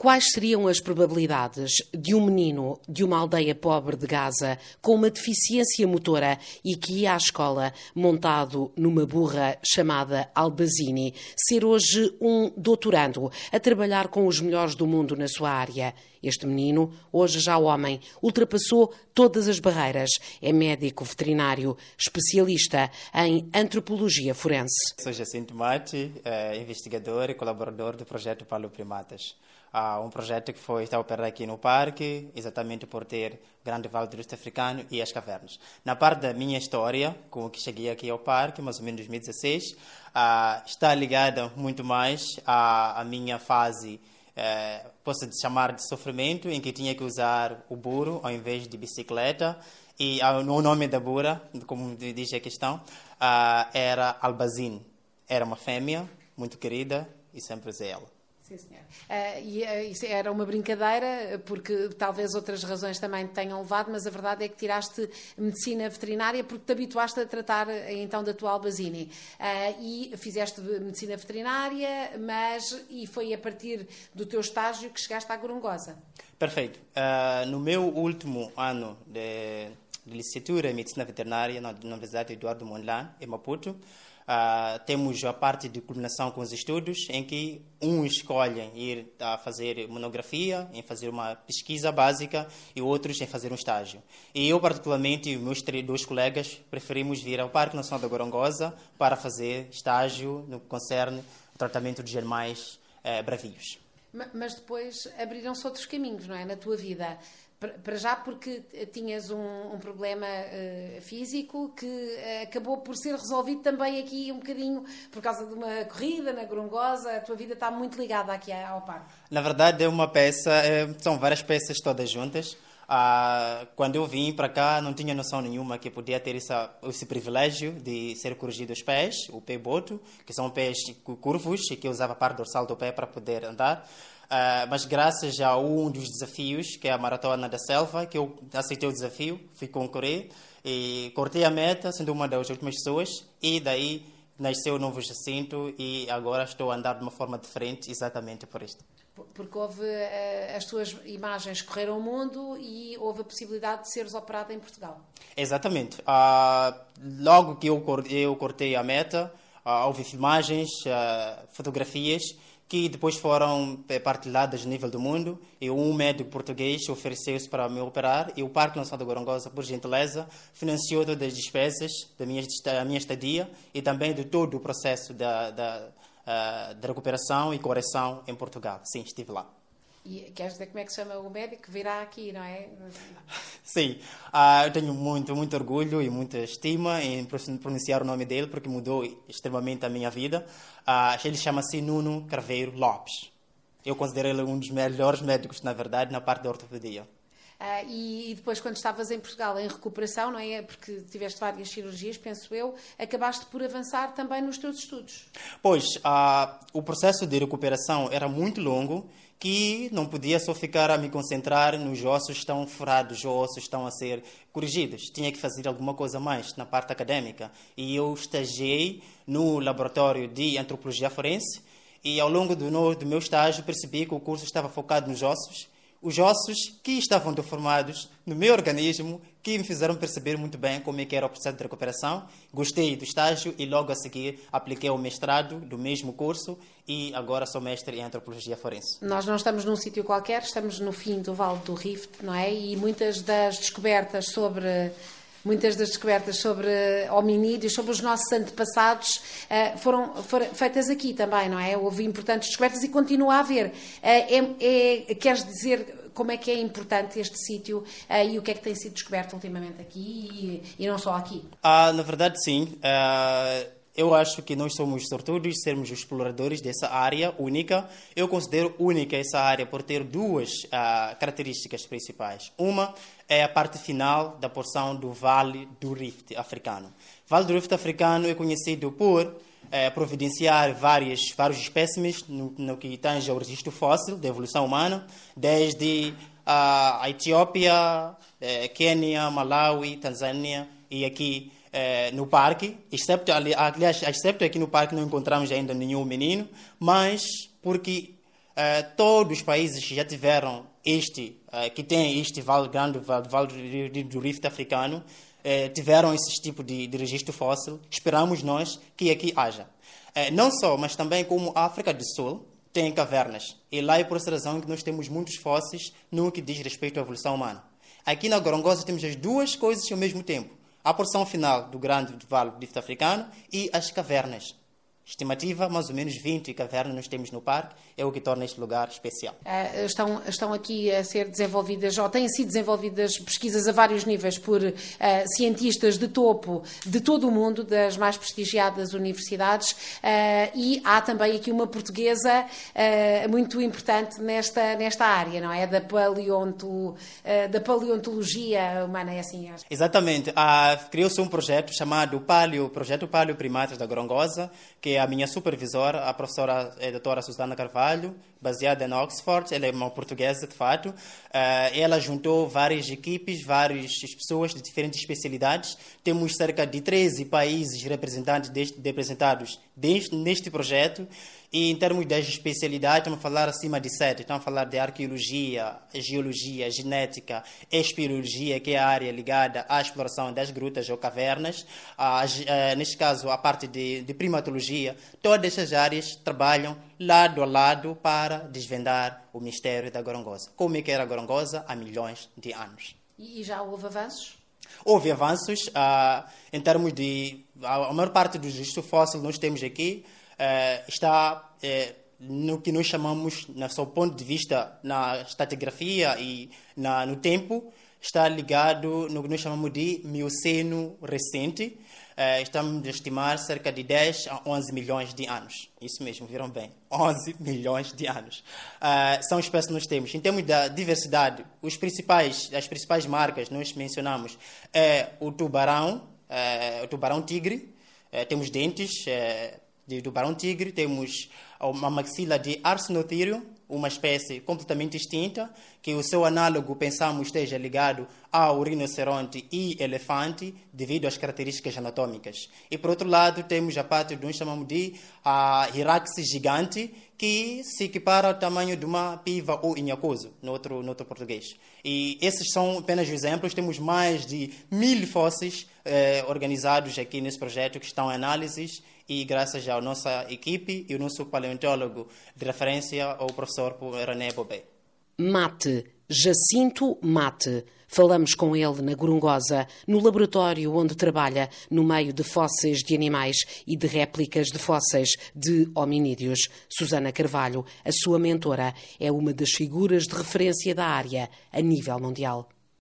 Quais seriam as probabilidades de um menino de uma aldeia pobre de Gaza com uma deficiência motora e que ia à escola montado numa burra chamada Albazini ser hoje um doutorando a trabalhar com os melhores do mundo na sua área? Este menino, hoje já homem, ultrapassou todas as barreiras. É médico veterinário, especialista em antropologia forense. Sou Jacinto Mate, eh, investigador e colaborador do projeto Palo Primatas uh, um projeto que foi está a operar aqui no parque, exatamente por ter grande vale do Rift africano e as cavernas. Na parte da minha história, com que cheguei aqui ao parque, mais ou menos em 2016, uh, está ligada muito mais à, à minha fase uh, posso chamar de sofrimento, em que tinha que usar o burro ao invés de bicicleta. E uh, o nome da burra, como diz a questão, uh, era Albazine. Era uma fêmea muito querida e sempre usei ela. Sim, senhor. Uh, e uh, isso era uma brincadeira, porque talvez outras razões também te tenham levado, mas a verdade é que tiraste medicina veterinária porque te habituaste a tratar então da tua albazine. Uh, e fizeste medicina veterinária, mas e foi a partir do teu estágio que chegaste à Gorongosa. Perfeito. no meu último ano de, de licenciatura em medicina veterinária na Universidade Eduardo Mondlane, em Maputo, Uh, temos a parte de culminação com os estudos, em que uns escolhem ir a fazer monografia, em fazer uma pesquisa básica, e outros em fazer um estágio. E eu, particularmente, e meus dois colegas, preferimos vir ao Parque Nacional da Gorongosa para fazer estágio no que concerne o tratamento de animais eh, bravios. Mas depois abriram-se outros caminhos, não é? Na tua vida. Para já porque tinhas um, um problema uh, físico que uh, acabou por ser resolvido também aqui um bocadinho por causa de uma corrida na Gorongosa. A tua vida está muito ligada aqui ao parque. Na verdade é uma peça, é, são várias peças todas juntas. Ah, quando eu vim para cá não tinha noção nenhuma que podia ter essa, esse privilégio de ser corrigido os pés, o pé boto, que são pés curvos e que eu usava a parte dorsal do pé para poder andar. Uh, mas graças a um dos desafios, que é a Maratona da Selva, que eu aceitei o desafio, fui concorrer e cortei a meta, sendo uma das últimas pessoas, e daí nasceu o novo Jacinto e agora estou a andar de uma forma diferente exatamente por isto. Porque houve, uh, as tuas imagens correram o mundo e houve a possibilidade de seres operado em Portugal. Exatamente. Uh, logo que eu, eu cortei a meta, uh, houve filmagens, fotografias que depois foram eh, partilhadas a nível do mundo. E um médico português ofereceu-se para me operar e o Parque Nacional da Gorongosa, por gentileza, financiou todas as despesas da minha, da minha estadia e também de todo o processo da, da, uh, de recuperação e correção em Portugal. Sim, estive lá. E queres dizer como é que se chama o médico que virá aqui, não é? Sim, uh, eu tenho muito, muito orgulho e muita estima em pronunciar o nome dele, porque mudou extremamente a minha vida. Uh, ele chama-se Nuno Carveiro Lopes. Eu considero ele um dos melhores médicos, na verdade, na parte da ortopedia. Uh, e, e, depois, quando estavas em Portugal em recuperação, não é? Porque tiveste várias cirurgias, penso eu, acabaste por avançar também nos teus estudos. Pois, o processo de recuperação era muito longo que não podia só ficar a me concentrar nos ossos estão furados, os ossos estão a ser corrigidos. Tinha que fazer alguma coisa mais na parte acadêmica. E eu estagiei no laboratório de antropologia forense e ao longo do meu estágio percebi que o curso estava focado nos ossos os ossos que estavam deformados no meu organismo, que me fizeram perceber muito bem como é que era o processo de recuperação. Gostei do estágio e logo a seguir apliquei o mestrado do mesmo curso e agora sou mestre em antropologia forense. Nós não estamos num sítio qualquer, estamos no fim do Vale do Rift, não é? E muitas das descobertas sobre muitas das descobertas sobre hominídeos, sobre os nossos antepassados, eh, foram, feitas aqui também, não é? Houve importantes descobertas e continua a haver. Eh, é, é, queres dizer como é que é importante este sítio eh, e o que é que tem sido descoberto ultimamente aqui e, e não só aqui? Ah, na verdade, sim. Uh eu acho que nós somos sortudos sermos exploradores dessa área única. Eu considero única essa área por ter duas uh, características principais. Uma é a parte final da porção do Vale do Rift africano. Vale do Rift africano é conhecido por eh, providenciar várias, vários espécimes no, no, que tange ao registro fóssil da evolução humana, desde uh, a Etiópia, eh, Quênia, Malawi, Tanzânia e aqui é, no parque, excepto, aliás, excepto aqui no parque não encontramos ainda nenhum menino, mas porque Uh, todos os países já tiveram este, uh, que têm este vale grande, vale, vale do Rift africano, tiveram esse tipo de, de registro fóssil. Esperamos nós que aqui haja. não só, mas também como a África do Sul tem cavernas. E lá é por essa razão que nós temos muitos fósseis no que diz respeito à evolução humana. Aqui na Gorongosa temos as duas coisas ao mesmo tempo. A porção final do grande vale do Rift africano e as cavernas. Estimativa, mais ou menos 20 cavernas nós temos no parque, é o que torna este lugar especial. Uh, estão, estão aqui a ser desenvolvidas, ou têm sido desenvolvidas pesquisas a vários níveis por uh, cientistas de topo de todo o mundo, das mais prestigiadas universidades, uh, e há também aqui uma portuguesa muito importante nesta, nesta área, não é? Da, paleonto, da paleontologia humana, é assim? Acho. Exatamente. Ah, Criou-se um projeto chamado Paleo, Projeto Paleo Primatas da Gorongosa, que a minha supervisora, a professora a doutora Susana Carvalho, baseada em Oxford, ela é uma portuguesa de fato, eh, ela juntou várias equipes, várias pessoas de diferentes especialidades. Temos cerca de 13 países representantes deste, representados deste, neste projeto e em termos das especialidades, estamos a falar acima de sete. Estamos a falar de arqueologia, geologia, genética, espeleologia, que é a área ligada à exploração das grutas ou cavernas. Ah, neste caso, a parte de, de primatologia. Todas essas áreas trabalham lado a lado para desvendar o mistério da gorongosa. Como é que era a gorongosa há milhões de anos. E já houve avanços? Houve avanços ah, em termos de... A maior parte dos registros fósseis nós temos aqui eh, está eh, no que nós chamamos, no seu ponto de vista, na estratigrafia e na, no tempo, está ligado no que nós chamamos de Mioceno recente. Uh, estamos a estimar cerca de 10 a 11 milhões de anos. Isso mesmo, viram bem? 11 milhões de anos. Uh, são espécies que nós temos. Em termos da diversidade, os principais, as principais marcas nós mencionamos é o tubarão, uh, o tubarão tigre, temos dentes, de tubarão-tigre, temos uma maxila de Arsenotherium, uma espécie completamente extinta, que o seu análogo, pensamos, esteja ligado ao rinoceronte e elefante, devido às características anatômicas. E, por outro lado, temos a parte de um chamamos de a Hiraxis gigante, que se equipara ao tamanho de uma piva ou inhacoso, no outro, no outro português. E esses são apenas exemplos. Temos mais de mil fósseis eh, organizados aqui nesse projeto que estão em análises e graças à nossa equipe e o nosso paleontólogo de referência, o professor René Bobé. Mate, Jacinto Mate. Falamos com ele na Gorongosa, no laboratório onde trabalha, no meio de fósseis de animais e de réplicas de fósseis de hominídeos. Susana Carvalho, a sua mentora, é uma das figuras de referência da área a nível mundial.